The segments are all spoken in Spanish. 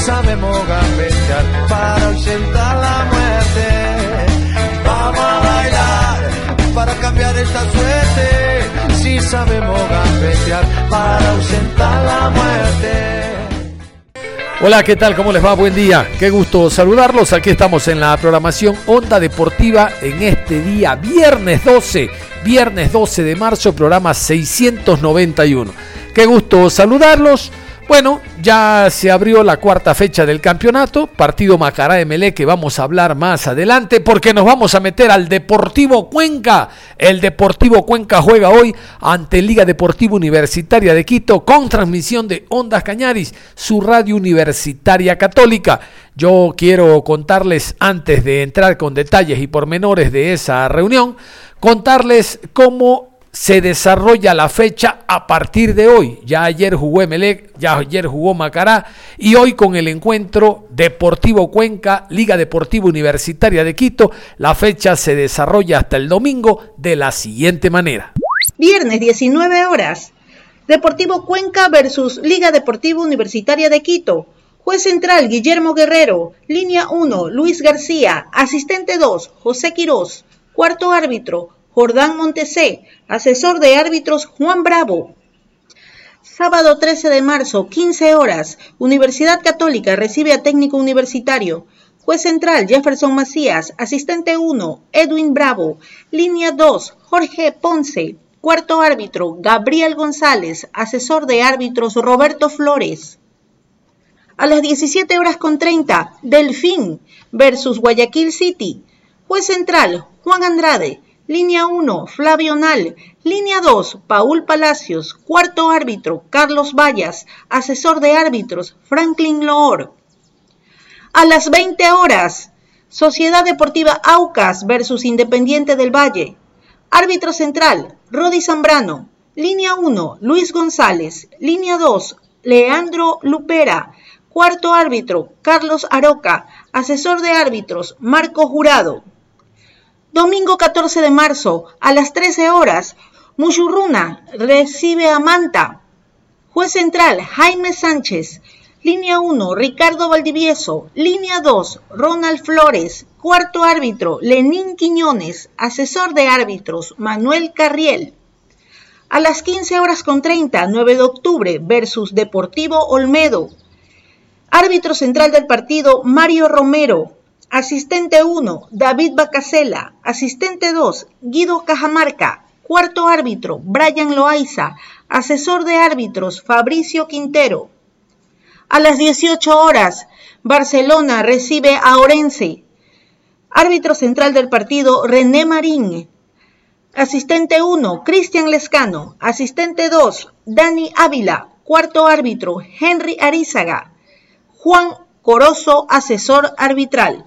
Sabemos gambetear para ausentar la muerte. Vamos a bailar para cambiar esta suerte. Si sabemos gambetear para ausentar la muerte. Hola, ¿qué tal? ¿Cómo les va? Buen día. Qué gusto saludarlos. Aquí estamos en la programación Onda Deportiva en este día, viernes 12, viernes 12 de marzo, programa 691. Qué gusto saludarlos. Bueno, ya se abrió la cuarta fecha del campeonato, partido Macará MLE que vamos a hablar más adelante porque nos vamos a meter al Deportivo Cuenca. El Deportivo Cuenca juega hoy ante Liga Deportiva Universitaria de Quito con transmisión de Ondas Cañaris, su radio universitaria católica. Yo quiero contarles antes de entrar con detalles y pormenores de esa reunión, contarles cómo se desarrolla la fecha a partir de hoy. Ya ayer jugó Emelec, ya ayer jugó Macará y hoy con el encuentro Deportivo Cuenca, Liga Deportiva Universitaria de Quito, la fecha se desarrolla hasta el domingo de la siguiente manera. Viernes 19 horas. Deportivo Cuenca versus Liga Deportiva Universitaria de Quito. Juez central Guillermo Guerrero, línea 1 Luis García, asistente 2 José Quirós, cuarto árbitro Jordán Montesé, asesor de árbitros Juan Bravo. Sábado 13 de marzo, 15 horas, Universidad Católica recibe a técnico universitario. Juez central Jefferson Macías, asistente 1 Edwin Bravo, línea 2 Jorge Ponce, cuarto árbitro Gabriel González, asesor de árbitros Roberto Flores. A las 17 horas con 30, Delfín versus Guayaquil City. Juez central Juan Andrade, Línea 1, Flavio Nal. Línea 2, Paul Palacios. Cuarto árbitro, Carlos Vallas. Asesor de árbitros, Franklin Loor. A las 20 horas, Sociedad Deportiva Aucas versus Independiente del Valle. Árbitro central, Rodi Zambrano. Línea 1, Luis González. Línea 2, Leandro Lupera. Cuarto árbitro, Carlos Aroca. Asesor de árbitros, Marco Jurado. Domingo 14 de marzo, a las 13 horas, Mushurruna recibe a Manta. Juez central, Jaime Sánchez. Línea 1, Ricardo Valdivieso. Línea 2, Ronald Flores. Cuarto árbitro, Lenín Quiñones. Asesor de árbitros, Manuel Carriel. A las 15 horas con 30, 9 de octubre, versus Deportivo Olmedo. Árbitro central del partido, Mario Romero. Asistente 1, David Bacasela. Asistente 2, Guido Cajamarca. Cuarto árbitro, Brian Loaiza. Asesor de árbitros, Fabricio Quintero. A las 18 horas, Barcelona recibe a Orense. Árbitro central del partido, René Marín. Asistente 1, Cristian Lescano. Asistente 2, Dani Ávila. Cuarto árbitro, Henry Arizaga. Juan Corozo, asesor arbitral.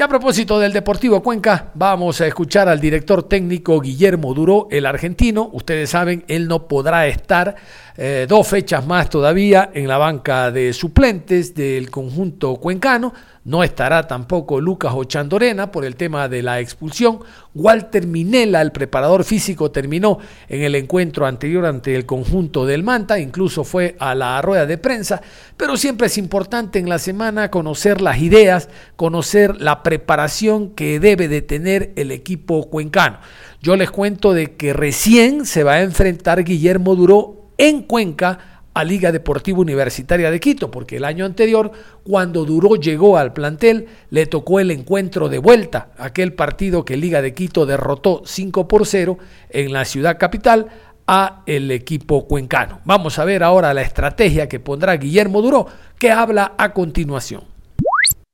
Y a propósito del Deportivo Cuenca, vamos a escuchar al director técnico Guillermo Duró, el argentino. Ustedes saben, él no podrá estar eh, dos fechas más todavía en la banca de suplentes del conjunto cuencano. No estará tampoco Lucas Ochandorena por el tema de la expulsión. Walter Minella, el preparador físico, terminó en el encuentro anterior ante el conjunto del Manta, incluso fue a la rueda de prensa, pero siempre es importante en la semana conocer las ideas, conocer la preparación que debe de tener el equipo cuencano. Yo les cuento de que recién se va a enfrentar Guillermo Duró en Cuenca a Liga Deportiva Universitaria de Quito, porque el año anterior, cuando Duró llegó al plantel, le tocó el encuentro de vuelta, aquel partido que Liga de Quito derrotó 5 por 0 en la ciudad capital a el equipo cuencano. Vamos a ver ahora la estrategia que pondrá Guillermo Duró, que habla a continuación.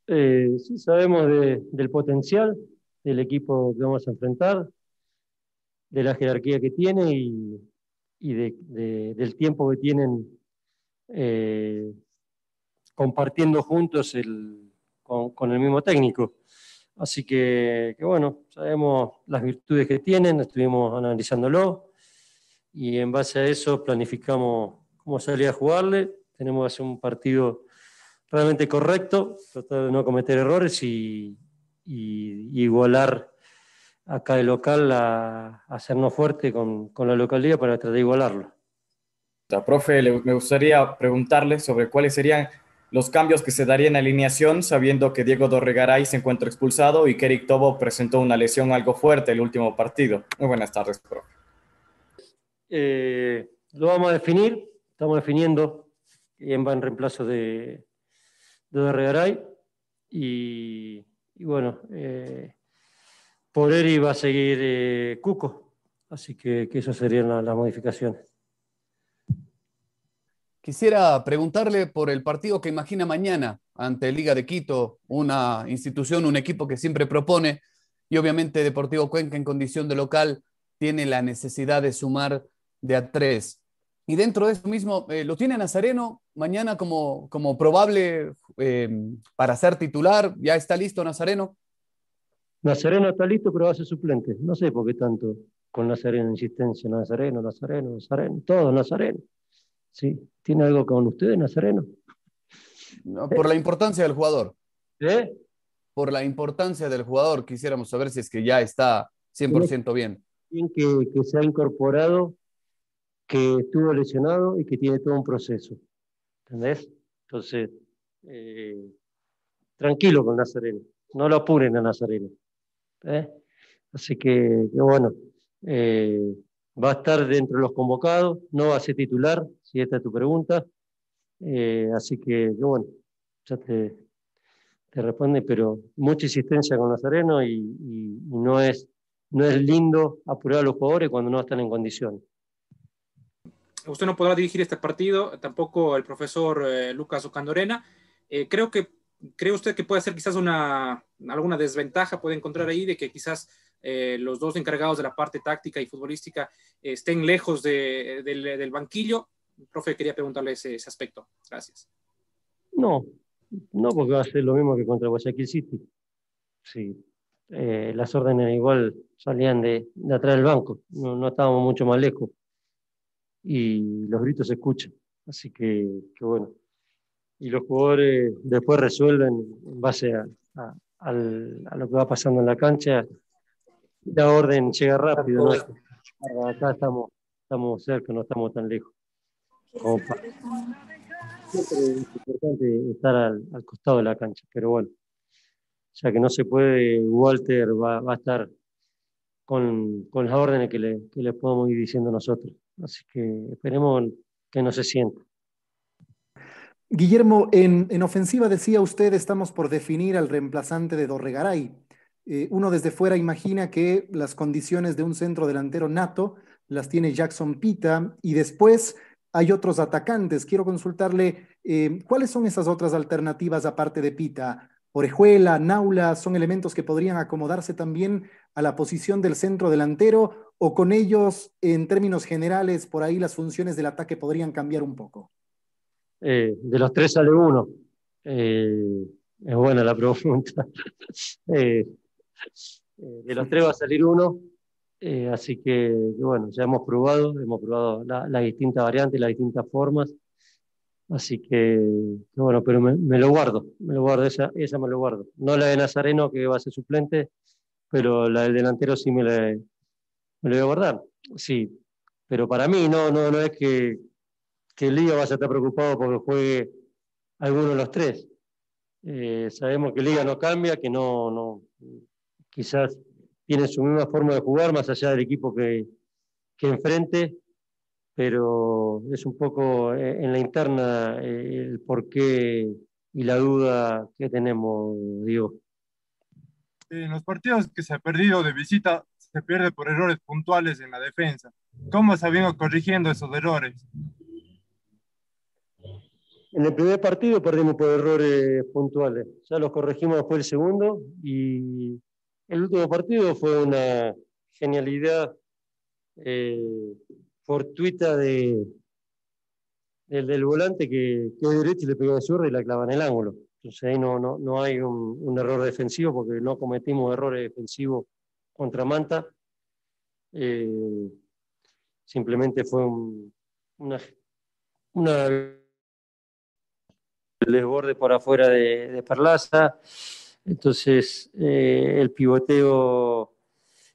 Eh, sí, sabemos del potencial del equipo que vamos a enfrentar, de la jerarquía que tiene y, del tiempo que tienen eh, compartiendo juntos con, el mismo técnico. Así que, bueno, sabemos las virtudes que tienen, estuvimos analizándolo y en base a eso planificamos cómo salir a jugarle. Tenemos que hacer un partido realmente correcto, tratar de no cometer errores y, igualar acá el local a, hacernos fuerte con, la localidad para tratar de igualarlo. Profe, me gustaría preguntarle sobre cuáles serían los cambios que se darían en alineación, sabiendo que Diego Dorregaray se encuentra expulsado y que Eric Tobo presentó una lesión algo fuerte el último partido. Muy buenas tardes, profe. Eh, lo vamos a definir, estamos definiendo quién va en reemplazo de, de Dorregaray y, bueno, eh, por Eri va a seguir eh, Cuco, así que, que esas serían las modificaciones. Quisiera preguntarle por el partido que imagina mañana ante Liga de Quito, una institución, un equipo que siempre propone y obviamente Deportivo Cuenca en condición de local tiene la necesidad de sumar de a tres. Y dentro de eso mismo, eh, ¿lo tiene Nazareno mañana como, como probable eh, para ser titular? ¿Ya está listo Nazareno? Nazareno está listo, pero va a ser suplente. No sé por qué tanto con Nazareno insistencia. Nazareno, Nazareno, Nazareno, todo Nazareno. Sí, ¿tiene algo con ustedes, Nazareno? por la importancia del jugador. ¿Eh? Por la importancia del jugador, quisiéramos saber si es que ya está 100% bien. Que, que se ha incorporado, que estuvo lesionado y que tiene todo un proceso. ¿Entendés? Entonces, eh, tranquilo con Nazareno. No lo apuren a Nazareno. ¿Eh? Así que, bueno, eh, va a estar dentro de los convocados, no va a ser titular, si esta es tu pregunta. Eh, así que, bueno, ya te, te, responde, pero mucha insistencia con Nazareno y, y, no, es, no es lindo apurar a los jugadores cuando no están en condiciones. Usted no podrá dirigir este partido, tampoco el profesor Lucas Ocandorena. Eh, creo que ¿Cree usted que puede ser quizás una, alguna desventaja, puede encontrar ahí de que quizás eh, los dos encargados de la parte táctica y futbolística estén lejos del banquillo. Profe, quería preguntarle ese, aspecto. Gracias. No, no, porque va a ser lo mismo que contra Guayaquil City. Sí, eh, las órdenes igual salían de, atrás del banco, no, estábamos mucho más lejos. Y los gritos se escuchan. Así que, bueno. Y los jugadores después resuelven en base a, a lo que va pasando en la cancha la orden llega rápido. ¿no? Acá estamos, estamos cerca, no estamos tan lejos. es importante estar al, costado de la cancha, pero bueno, ya que no se puede, Walter va, va a estar con, con, las órdenes que le, que le podemos ir diciendo nosotros. Así que esperemos que no se sienta. Guillermo, en, en, ofensiva decía usted, estamos por definir al reemplazante de Dorregaray. Eh, uno desde fuera imagina que las condiciones de un centro delantero nato las tiene Jackson Pita y después hay otros atacantes. Quiero consultarle eh, cuáles son esas otras alternativas aparte de Pita. Orejuela, Naula, son elementos que podrían acomodarse también a la posición del centro delantero o con ellos, en términos generales, por ahí las funciones del ataque podrían cambiar un poco. Eh, de los tres sale uno. es buena la pregunta. Eh, de los tres va a salir uno, eh, así que, bueno, ya hemos probado, hemos probado las distintas variantes, las distintas formas, así que, bueno, pero me, lo guardo, me lo guardo, esa, esa me lo guardo. No la de Nazareno, que va a ser suplente, pero la del delantero sí me la, me lo voy a guardar, sí, pero para mí no, no, no es que, que Liga vaya a estar preocupado porque juegue alguno de los tres. Eh, sabemos que Liga no cambia, que no, no, quizás tiene su misma forma de jugar, más allá del equipo que, que enfrente, pero es un poco eh, en la interna eh, el porqué y la duda que tenemos, Diego. En los partidos que se ha perdido de visita, se pierde por errores puntuales en la defensa. ¿Cómo se ha venido corrigiendo esos errores? En el primer partido perdimos por errores puntuales. Ya los corregimos después del segundo y el último partido fue una genialidad eh, fortuita de, del, volante que quedó derecho y le pegó de zurda y la clava en el ángulo. Entonces ahí no, no, no hay un, error defensivo porque no cometimos errores defensivos contra Manta. Eh, simplemente fue una, una desborde por afuera de, de Perlaza. Entonces, eh, el pivoteo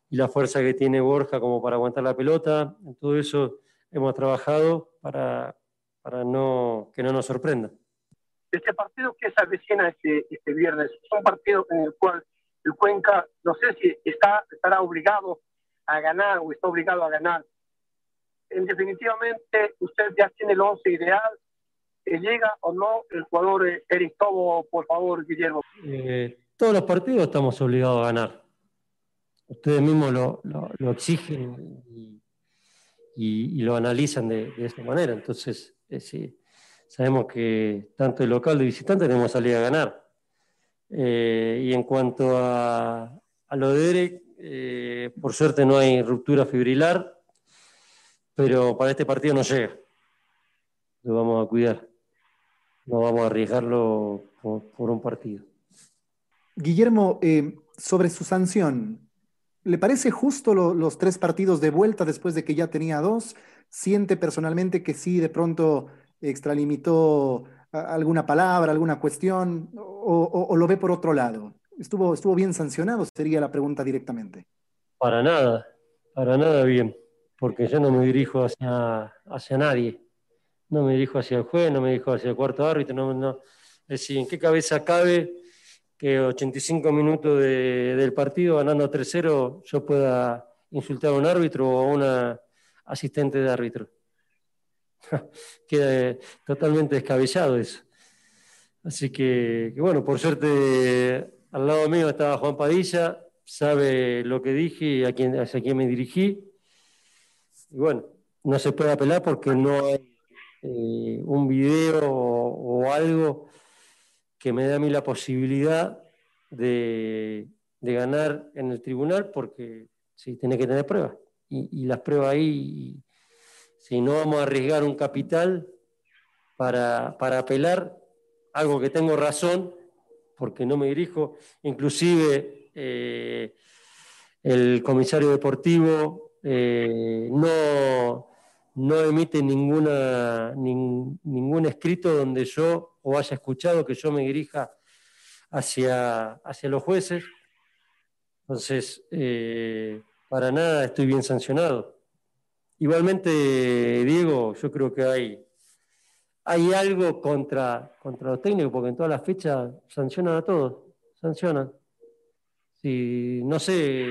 y la fuerza que tiene Borja como para aguantar la pelota, en todo eso hemos trabajado para, para no, que no nos sorprenda. Este partido que se avecina este, este viernes es un partido en el cual el Cuenca, no sé si está, estará obligado a ganar o está obligado a ganar. En definitivamente, usted ya tiene el once ideal. ¿Llega o no el jugador Eric Tobo, por favor, Guillermo? Eh, todos los partidos estamos obligados a ganar. Ustedes mismos lo, exigen y, lo analizan de, esta manera. Entonces, eh, sí, sabemos que tanto el local de visitante tenemos salida a ganar. Eh, y en cuanto a, lo de Derek, eh, por suerte no hay ruptura fibrilar, pero para este partido no llega. Lo vamos a cuidar. No vamos a arriesgarlo por, un partido. Guillermo, eh, sobre su sanción, ¿le parece justo los tres partidos de vuelta después de que ya tenía dos? ¿Siente personalmente que sí, de pronto extralimitó alguna palabra, alguna cuestión, o, lo ve por otro lado? ¿Estuvo, ¿Estuvo bien sancionado? Sería la pregunta directamente. Para nada, para nada bien, porque yo no me dirijo hacia, hacia nadie. No me dirijo hacia el juez, no me dirijo hacia el cuarto árbitro. No, no. Es decir, ¿en qué cabeza cabe que 85 minutos del partido, ganando 3-0, yo pueda insultar a un árbitro o a una asistente de árbitro? Queda totalmente descabellado eso. Así que, bueno, por suerte al lado mío estaba Juan Padilla, sabe lo que dije y a quién, hacia quién me dirigí. Y bueno, no se puede apelar porque no hay eh, un video o, algo que me dé a mí la posibilidad de, ganar en el tribunal porque sí, tiene que tener pruebas. Y, las pruebas ahí si no vamos a arriesgar un capital para, apelar, algo que tengo razón, porque no me dirijo, inclusive eh, el comisario deportivo eh, no, no emite ninguna, ningún escrito donde yo o haya escuchado que yo me dirija hacia, hacia los jueces. Entonces, eh, para nada estoy bien sancionado. Igualmente, Diego, yo creo que hay, hay algo contra, contra los técnicos, porque en todas las fechas sancionan a todos, sancionan. Si, no sé,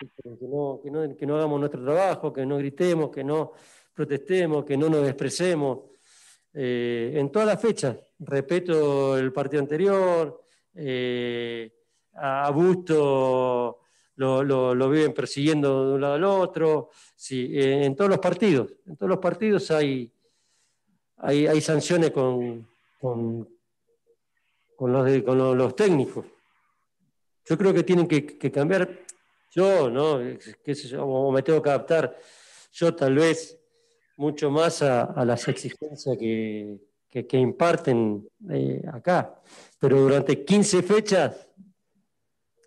que no, que, no, hagamos nuestro trabajo, que no gritemos, que no protestemos, que no nos expresemos. Eh, en todas las fechas, respeto el partido anterior, eh, a Busto lo, lo, viven persiguiendo de un lado al otro. Sí, en todos los partidos, en todos los partidos hay, hay, hay sanciones con, con, con, los, con los, técnicos. Yo creo que tienen que, cambiar. Yo, ¿no? ¿Qué sé yo? me tengo que adaptar. Yo tal vez mucho más a, las exigencias que, que, imparten eh, acá. Pero durante 15 fechas,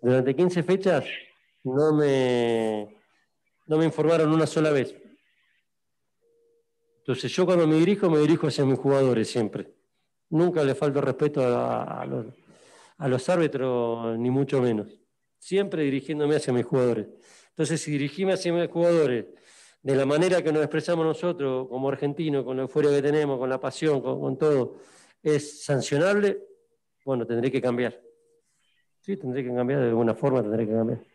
durante 15 fechas, no me, no me informaron una sola vez. Entonces yo cuando me dirijo, me dirijo hacia mis jugadores siempre. Nunca le falto respeto a, los, a los árbitros, ni mucho menos. Siempre dirigiéndome hacia mis jugadores. Entonces, si dirigíme hacia mis jugadores de la manera que nos expresamos nosotros como argentinos, con la euforia que tenemos, con la pasión, con, con todo, es sancionable, bueno, tendré que cambiar. Sí, tendré que cambiar de alguna forma, tendré que cambiar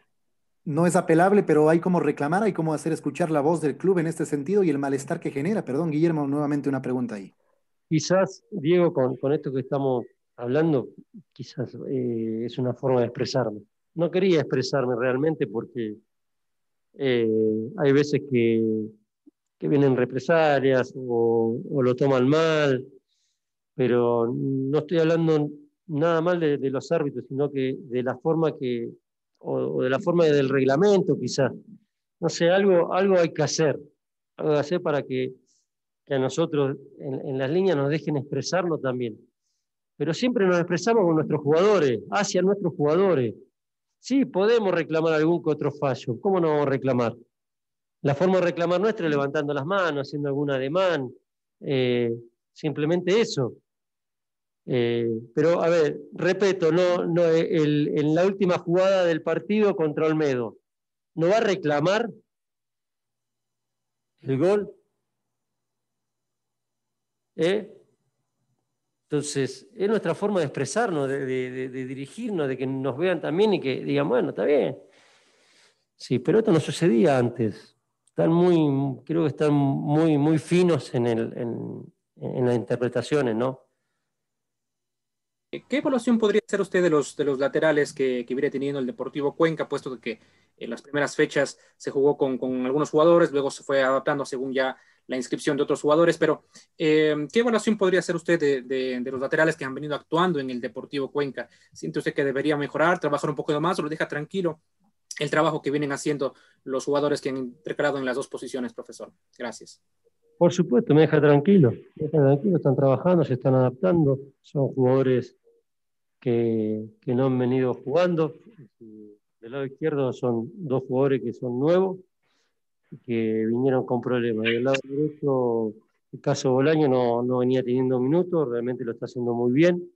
no es apelable, pero hay como reclamar, hay como hacer escuchar la voz del club en este sentido y el malestar que genera. Perdón, Guillermo, nuevamente una pregunta ahí. Quizás, Diego, con, esto que estamos hablando, quizás eh, es una forma de expresarme. No quería expresarme realmente porque eh, hay veces que, vienen represalias o, lo toman mal, pero no estoy hablando nada mal de, los árbitros, sino que de la forma que, o, de la forma del reglamento quizás. No sé, algo, algo hay que hacer, algo hay que hacer para que, a nosotros en, las líneas nos dejen expresarnos también. Pero siempre nos expresamos con nuestros jugadores, hacia nuestros jugadores. Sí, podemos reclamar algún que otro fallo. ¿Cómo no vamos a reclamar? La forma de reclamar nuestra es levantando las manos, haciendo algún ademán, eh, simplemente eso. Eh, pero, a ver, repito, no, no, en la última jugada del partido contra Olmedo, ¿no va a reclamar el gol? ¿Eh? Entonces, es nuestra forma de expresarnos, de, dirigirnos, de que nos vean también y que digan, bueno, está bien. Sí, pero esto no sucedía antes. Están muy, creo que están muy, muy finos en, el, en las interpretaciones, ¿no? ¿Qué evaluación podría hacer usted de los, de los laterales que, que viene teniendo el Deportivo Cuenca, puesto que en las primeras fechas se jugó con, algunos jugadores, luego se fue adaptando según ya la inscripción de otros jugadores, pero eh, ¿qué evaluación podría hacer usted de, los laterales que han venido actuando en el Deportivo Cuenca? ¿Siente usted que debería mejorar, trabajar un poco más o lo deja tranquilo el trabajo que vienen haciendo los jugadores que han intercalado en las dos posiciones, profesor? Gracias. Por supuesto, me deja tranquilo, me deja tranquilo, están trabajando, se están adaptando, son jugadores que, que no han venido jugando. Del lado izquierdo son dos jugadores que son nuevos que vinieron con problemas. Del lado derecho, el caso Bolaño no, no venía teniendo minutos, realmente lo está haciendo muy bien.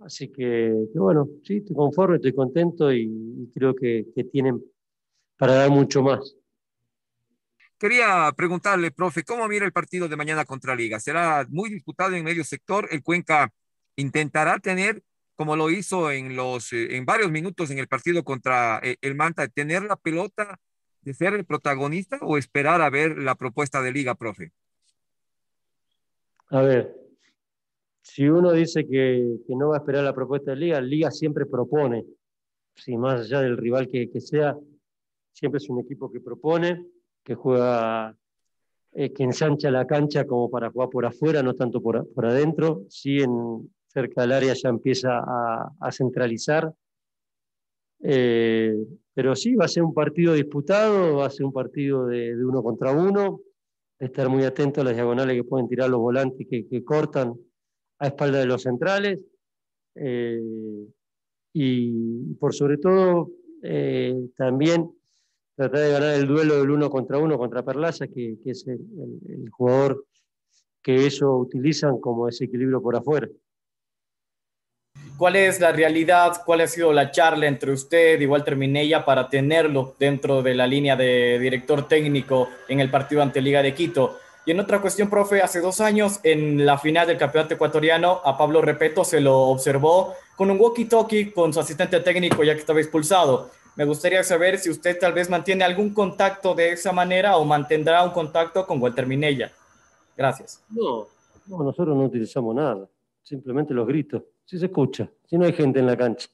Así que, bueno, sí, estoy conforme, estoy contento y, y creo que, que tienen para dar mucho más. Quería preguntarle, profe, ¿cómo mira el partido de mañana contra Liga? ¿Será muy disputado en medio sector? ¿El Cuenca intentará tener, como lo hizo en, los, eh, en varios minutos en el partido contra eh, el Manta, tener la pelota de ser el protagonista o esperar a ver la propuesta de Liga, profe? A ver, si uno dice que, que no va a esperar la propuesta de Liga, Liga siempre propone, si más allá del rival que, que sea, siempre es un equipo que propone que juega, eh, que ensancha la cancha como para jugar por afuera, no tanto por, por adentro. Sí, en, cerca del área ya empieza a, a centralizar. Eh, pero sí, va a ser un partido disputado, va a ser un partido de, uno contra uno. Estar muy atento a las diagonales que pueden tirar los volantes que, cortan a espalda de los centrales. Eh, y por sobre todo, también tratar de ganar el duelo del uno contra uno contra Perlaza, que, es el, el, jugador que ellos utilizan como desequilibrio por afuera. ¿Cuál es la realidad? ¿Cuál ha sido la charla entre usted y Walter Minella para tenerlo dentro de la línea de director técnico en el partido ante Liga de Quito? Y en otra cuestión, profe, hace dos años en la final del campeonato ecuatoriano a Pablo Repeto se lo observó con un walkie-talkie con su asistente técnico ya que estaba expulsado. Me gustaría saber si usted tal vez mantiene algún contacto de esa manera o mantendrá un contacto con Walter Minella. Gracias. No, no nosotros no utilizamos nada, simplemente los gritos. Si se escucha, si no hay gente en la cancha.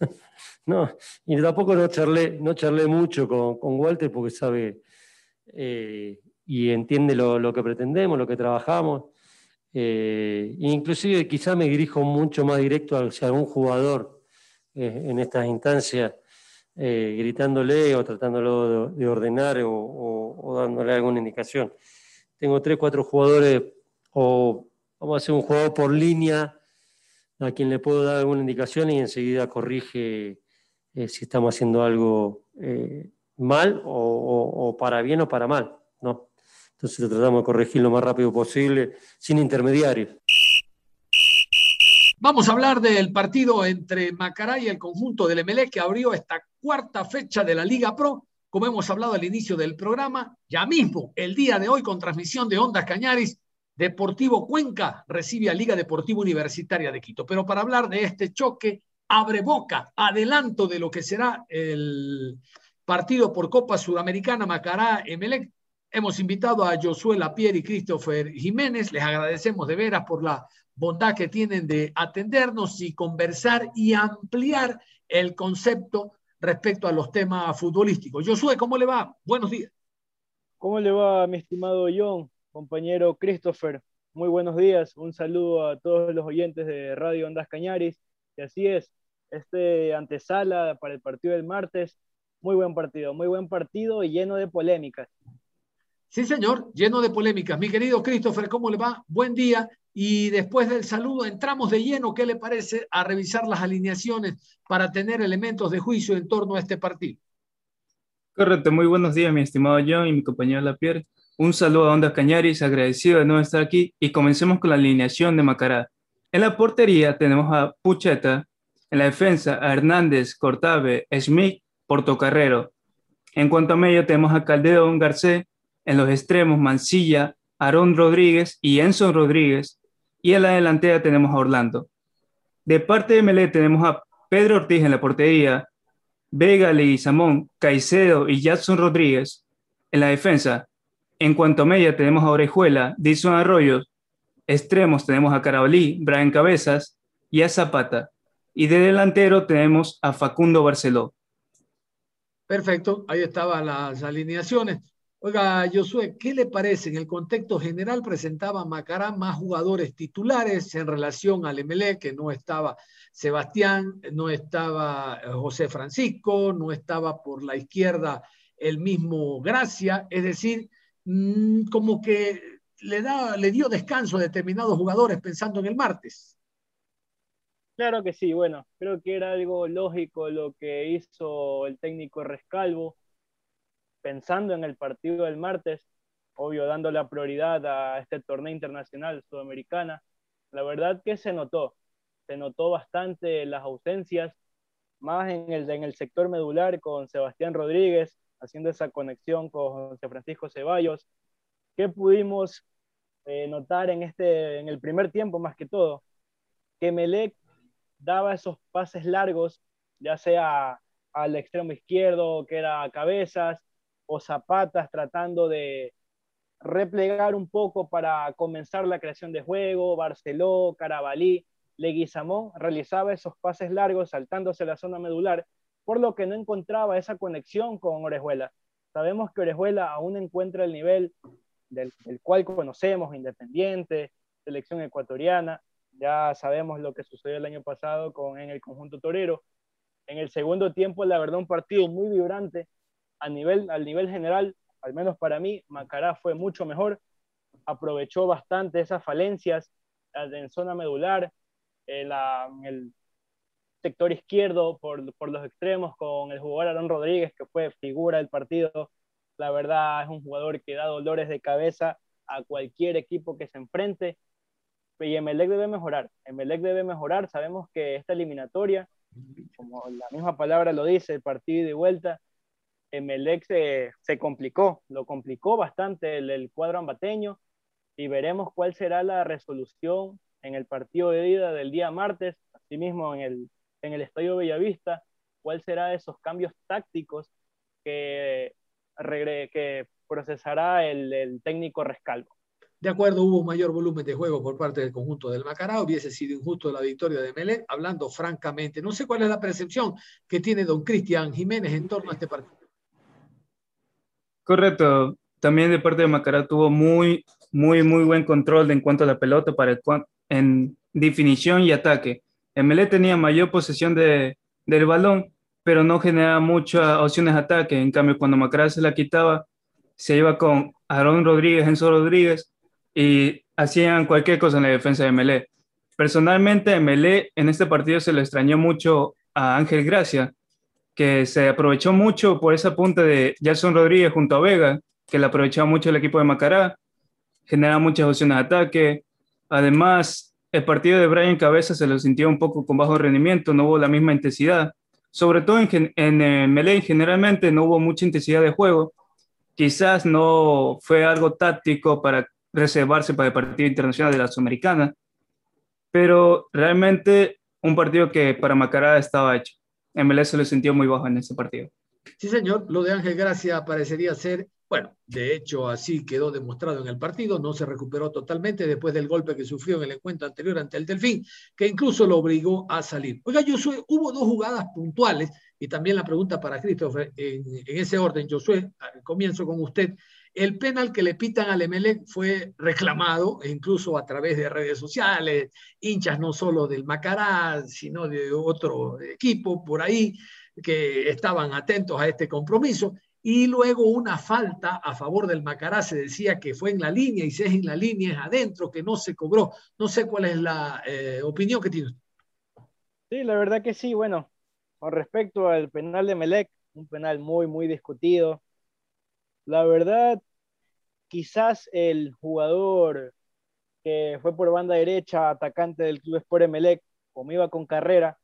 no, y tampoco no charlé, no charlé mucho con, con Walter porque sabe eh, y entiende lo, lo, que pretendemos, lo que trabajamos. Eh, inclusive quizá me dirijo mucho más directo hacia algún jugador eh, en estas instancias eh, gritándole o tratándolo de, ordenar o, dándole alguna indicación. Tengo tres, cuatro jugadores, o vamos a hacer un jugador por línea a quien le puedo dar alguna indicación y enseguida corrige eh, si estamos haciendo algo eh, mal o, para bien o para mal. ¿no? Entonces tratamos de corregir lo más rápido posible, sin intermediarios. Vamos a hablar del partido entre Macará y el conjunto del MLE que abrió esta cuarta fecha de la Liga Pro. Como hemos hablado al inicio del programa, ya mismo, el día de hoy, con transmisión de Ondas Cañaris, Deportivo Cuenca recibe a Liga Deportiva Universitaria de Quito. Pero para hablar de este choque, abre boca, adelanto de lo que será el partido por Copa Sudamericana Macará-Emelec. Hemos invitado a Josué Lapierre y Christopher Jiménez. Les agradecemos de veras por la bondad que tienen de atendernos y conversar y ampliar el concepto respecto a los temas futbolísticos. Josué, ¿cómo le va? Buenos días. ¿Cómo le va, mi estimado John, compañero Christopher? muy buenos días. Un saludo a todos los oyentes de Radio Ondas Cañaris. Y así es, este antesala para el partido del martes, muy buen partido, muy buen partido y lleno de polémicas. Sí, señor, lleno de polémicas. Mi querido Christopher, ¿cómo le va? Buen día. Y después del saludo entramos de lleno, ¿qué le parece a revisar las alineaciones para tener elementos de juicio en torno a este partido? Correcto, muy buenos días, mi estimado John y mi compañero Lapierre. Un saludo a Onda Cañaris, agradecido de no estar aquí y comencemos con la alineación de Macará. En la portería tenemos a Pucheta, en la defensa a Hernández, Cortave, Smith, Portocarrero. En cuanto a medio tenemos a Caldeón, Garcés, en los extremos Mancilla, Aarón Rodríguez y Enzo Rodríguez, y en la delantera tenemos a Orlando. De parte de Melé tenemos a Pedro Ortiz en la portería, Vega, Leguizamón, Caicedo y Jackson Rodríguez. En la defensa, en cuanto a media tenemos a Orejuela, Dison Arroyos, extremos tenemos a Carabalí, Brian Cabezas y a Zapata. Y de delantero tenemos a Facundo Barceló. Perfecto, ahí estaban las alineaciones. Oiga, Josué, ¿qué le parece? En el contexto general presentaba Macará más jugadores titulares en relación al MLE, que no estaba Sebastián, no estaba eh, José Francisco, no estaba por la izquierda el mismo Gracia, es decir, mm, como que le, da, le dio descanso a determinados jugadores pensando en el martes. Claro que sí, bueno, creo que era algo lógico lo que hizo el técnico Rescalvo, pensando en el partido del martes, obvio dando la prioridad a este torneo internacional sudamericana. La verdad que se notó, se notó bastante las ausencias, más en el, en el sector medular con Sebastián Rodríguez, haciendo esa conexión con José Francisco Ceballos, que pudimos eh, notar en, este, en el primer tiempo más que todo, que Melec daba esos pases largos, ya sea al extremo izquierdo, que era Cabezas, o Zapatas tratando de replegar un poco para comenzar la creación de juego, Barceló, Carabalí, Leguizamón realizaba esos pases largos saltándose la zona medular, por lo que no encontraba esa conexión con Orejuela. Sabemos que Orejuela aún encuentra el nivel del, cual conocemos, Independiente, selección ecuatoriana, ya sabemos lo que sucedió el año pasado con, en el conjunto torero. En el segundo tiempo, la verdad, un partido muy vibrante. A nivel, al nivel general, al menos para mí, Macará fue mucho mejor. Aprovechó bastante esas falencias en zona medular, en, en el sector izquierdo por, por, los extremos con el jugador Aaron Rodríguez, que fue figura del partido. La verdad es un jugador que da dolores de cabeza a cualquier equipo que se enfrente y Emelec debe mejorar. Emelec debe mejorar. Sabemos que esta eliminatoria, como la misma palabra lo dice, el partido de vuelta, Emelec se, se complicó, lo complicó bastante el, el, cuadro ambateño y veremos cuál será la resolución en el partido de ida del día martes, asimismo en el, en el Estadio Bellavista, cuál será esos cambios tácticos que, que procesará el, el técnico Rescalvo. De acuerdo, hubo mayor volumen de juego por parte del conjunto del Macará, hubiese sido injusto la victoria de Melé, hablando francamente. No sé cuál es la percepción que tiene don Cristian Jiménez en torno a este partido. Correcto, también de parte de Macará tuvo muy, muy, muy buen control en cuanto a la pelota para el, en definición y ataque. Melé tenía mayor posesión de, del balón, pero no generaba muchas opciones de ataque. En cambio, cuando Macará se la quitaba, se iba con Aarón Rodríguez, Enzo Rodríguez, y hacían cualquier cosa en la defensa de Melé. Personalmente, Melé en este partido se le extrañó mucho a Ángel Gracia, que se aprovechó mucho por esa punta de Jason Rodríguez junto a Vega, que le aprovechaba mucho el equipo de Macará, generaba muchas opciones de ataque. Además, el partido de Brian Cabeza se lo sintió un poco con bajo rendimiento, no hubo la misma intensidad. Sobre todo en, en eh, generalmente no hubo mucha intensidad de juego. Quizás no fue algo táctico para reservarse para el partido internacional de la Sudamericana, pero realmente un partido que para Macará estaba hecho. MLS se lo sintió muy bajo en ese partido. Sí, señor, lo de Ángel Gracia parecería ser, bueno, de hecho así quedó demostrado en el partido, no se recuperó totalmente después del golpe que sufrió en el encuentro anterior ante el Delfín, que incluso lo obligó a salir. Oiga, soy, hubo dos jugadas puntuales y también la pregunta para Christopher, en, ese orden, Josué, comienzo con usted. El penal que le pitan al Emelec fue reclamado, e incluso a través de redes sociales, hinchas no solo del Macará, sino de otro equipo por ahí, que estaban atentos a este compromiso. Y luego una falta a favor del Macará, se decía que fue en la línea, y si es en la línea es adentro, que no se cobró. No sé cuál es la eh, opinión que tiene. Sí, la verdad que sí. Bueno, con respecto al penal de Melec, un penal muy, muy discutido. La verdad, quizás el jugador que fue por banda derecha, atacante del Club Sport Emelec, como iba con carrera,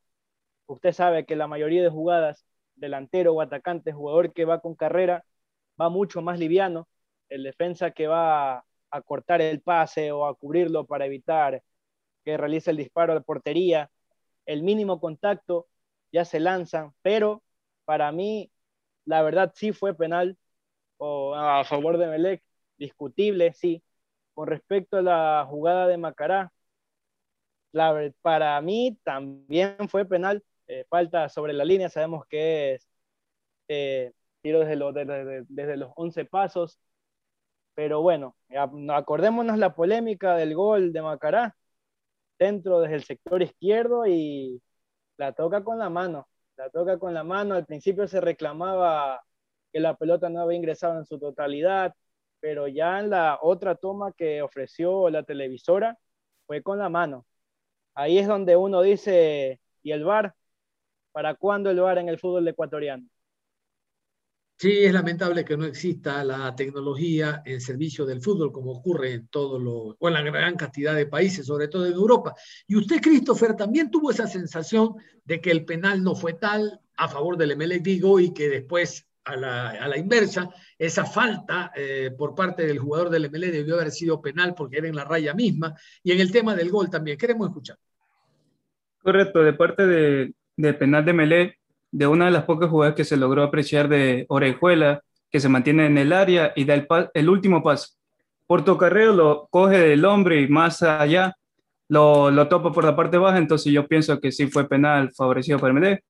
usted sabe que la mayoría de jugadas, delantero o atacante, jugador que va con carrera, va mucho más liviano. El defensa que va a cortar el pase o a cubrirlo para evitar que realice el disparo de portería, el mínimo contacto ya se lanzan, pero para mí, la verdad sí fue penal o a favor de Melec, discutible, sí. Con respecto a la jugada de Macará, la, para mí también fue penal, eh, falta sobre la línea, sabemos que es eh, tiro desde, desde, desde los 11 pasos, pero bueno, acordémonos la polémica del gol de Macará, dentro desde el sector izquierdo y la toca con la mano, la toca con la mano. Al principio se reclamaba que la pelota no había ingresado en su totalidad, pero ya en la otra toma que ofreció la televisora fue con la mano. Ahí es donde uno dice, ¿y el VAR? ¿Para cuándo el VAR en el fútbol ecuatoriano? Sí, es lamentable que no exista la tecnología en servicio del fútbol como ocurre en todos los, o en la gran cantidad de países, sobre todo en Europa. Y usted, Christopher, también tuvo esa sensación de que el penal no fue tal a favor del MLE digo, y que después a la, a la inversa, esa falta eh, por parte del jugador del MLE debió haber sido penal porque era en la raya misma. Y en el tema del gol también, queremos escuchar. Correcto, de parte de, de penal de Melé, de una de las pocas jugadas que se logró apreciar de Orejuela, que se mantiene en el área y da el, el último paso. Portocarrero lo coge del hombre y más allá lo, lo, topa por la parte baja, entonces yo pienso que sí fue penal favorecido para Medellín.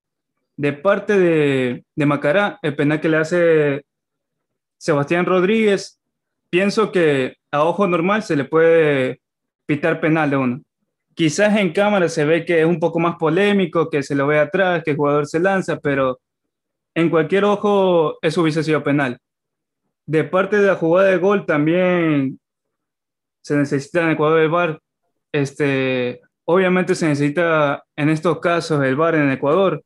De parte de, de Macará, el penal que le hace Sebastián Rodríguez, pienso que a ojo normal se le puede pitar penal de uno. Quizás en cámara se ve que es un poco más polémico, que se lo ve atrás, que el jugador se lanza, pero en cualquier ojo eso hubiese sido penal. De parte de la jugada de gol también se necesita en Ecuador el VAR. Este, obviamente se necesita en estos casos el VAR en Ecuador,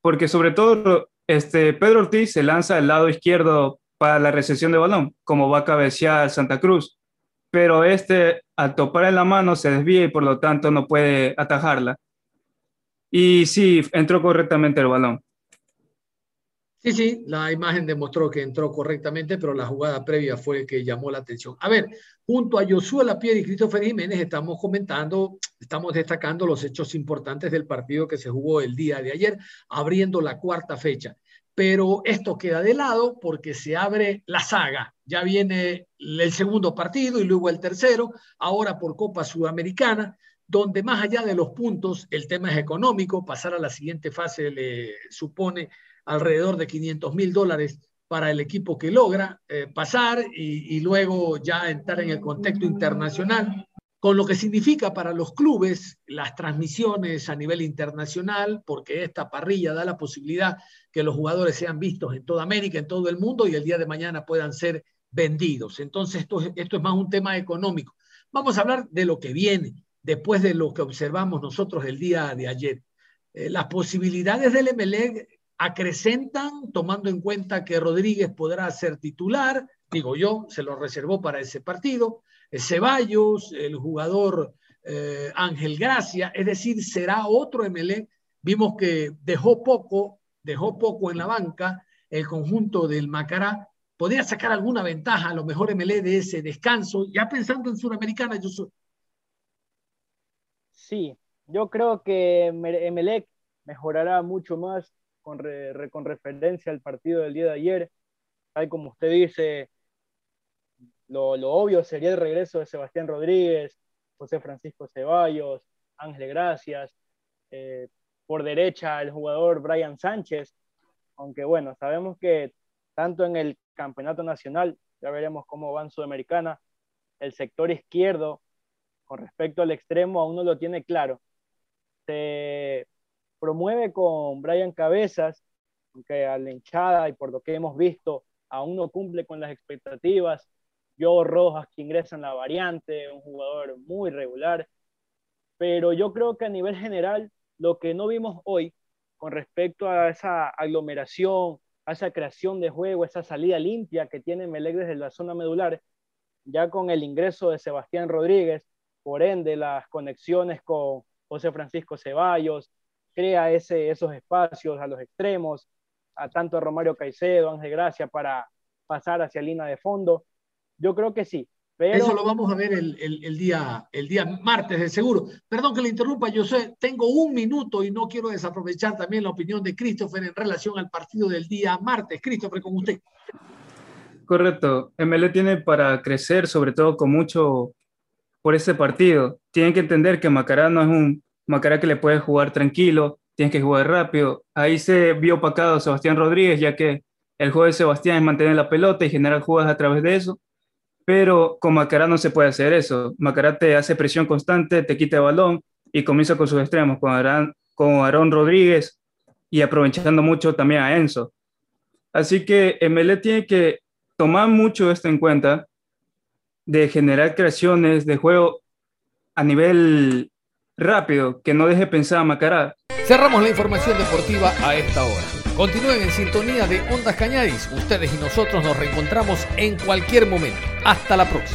porque sobre todo este, Pedro Ortiz se lanza al lado izquierdo para la recepción de balón, como va a cabecear Santa Cruz pero este al topar en la mano se desvía y por lo tanto no puede atajarla. Y sí, entró correctamente el balón. Sí, sí, la imagen demostró que entró correctamente, pero la jugada previa fue el que llamó la atención. A ver, junto a Josué Lapierre y Christopher Jiménez estamos comentando, estamos destacando los hechos importantes del partido que se jugó el día de ayer, abriendo la cuarta fecha pero esto queda de lado porque se abre la saga. Ya viene el segundo partido y luego el tercero, ahora por Copa Sudamericana, donde más allá de los puntos, el tema es económico, pasar a la siguiente fase le supone alrededor de 500 mil dólares para el equipo que logra eh, pasar y, y luego ya entrar en el contexto internacional con lo que significa para los clubes las transmisiones a nivel internacional, porque esta parrilla da la posibilidad que los jugadores sean vistos en toda América, en todo el mundo, y el día de mañana puedan ser vendidos. Entonces, esto, esto es más un tema económico. Vamos a hablar de lo que viene, después de lo que observamos nosotros el día de ayer. Eh, las posibilidades del MLE acrecentan, tomando en cuenta que Rodríguez podrá ser titular, digo yo, se lo reservó para ese partido. Ceballos, el jugador eh, Ángel Gracia, es decir, será otro MLE. Vimos que dejó poco, dejó poco en la banca el conjunto del Macará. Podría sacar alguna ventaja, a lo mejor MLE de ese descanso, ya pensando en Sudamericana, yo soy. Sí, yo creo que Emelec mejorará mucho más con, con referencia al partido del día de ayer. Tal como usted dice, lo, obvio sería el regreso de Sebastián Rodríguez, José Francisco Ceballos, Ángel Gracias, eh, por derecha el jugador Brian Sánchez, aunque bueno, sabemos que tanto en el campeonato nacional, ya veremos cómo va en Sudamericana, el sector izquierdo con respecto al extremo aún no lo tiene claro. Se promueve con Brian Cabezas, aunque a la hinchada y por lo que hemos visto aún no cumple con las expectativas. Joe Rojas, que ingresa en la variante, un jugador muy regular. Pero yo creo que a nivel general, lo que no vimos hoy con respecto a esa aglomeración, a esa creación de juego, esa salida limpia que tiene Melec desde la zona medular, ya con el ingreso de Sebastián Rodríguez, por ende las conexiones con José Francisco Ceballos, crea esos espacios a los extremos, a tanto a Romario Caicedo, Ángel Gracia para pasar hacia línea de fondo. Yo creo que sí. Pero... Eso lo vamos a ver el, el, día, el día martes, de seguro. Perdón que le interrumpa, yo sé, tengo un minuto y no quiero desaprovechar también la opinión de Christopher en relación al partido del día martes. Christopher, con usted. Correcto. ML tiene para crecer, sobre todo con mucho por ese partido. Tienen que entender que Macará no es un Macará que le puede jugar tranquilo, tiene que jugar rápido. Ahí se vio opacado Sebastián Rodríguez, ya que el juego de Sebastián es mantener la pelota y generar jugadas a través de eso. Pero con Macará no se puede hacer eso. Macará te hace presión constante, te quita el balón y comienza con sus extremos, con Aarón, con Aarón Rodríguez y aprovechando mucho también a Enzo. Así que ML tiene que tomar mucho esto en cuenta de generar creaciones de juego a nivel rápido, que no deje pensar a Macará. Cerramos la información deportiva a esta hora. Continúen en sintonía de Ondas Cañaris. Ustedes y nosotros nos reencontramos en cualquier momento. Hasta la próxima.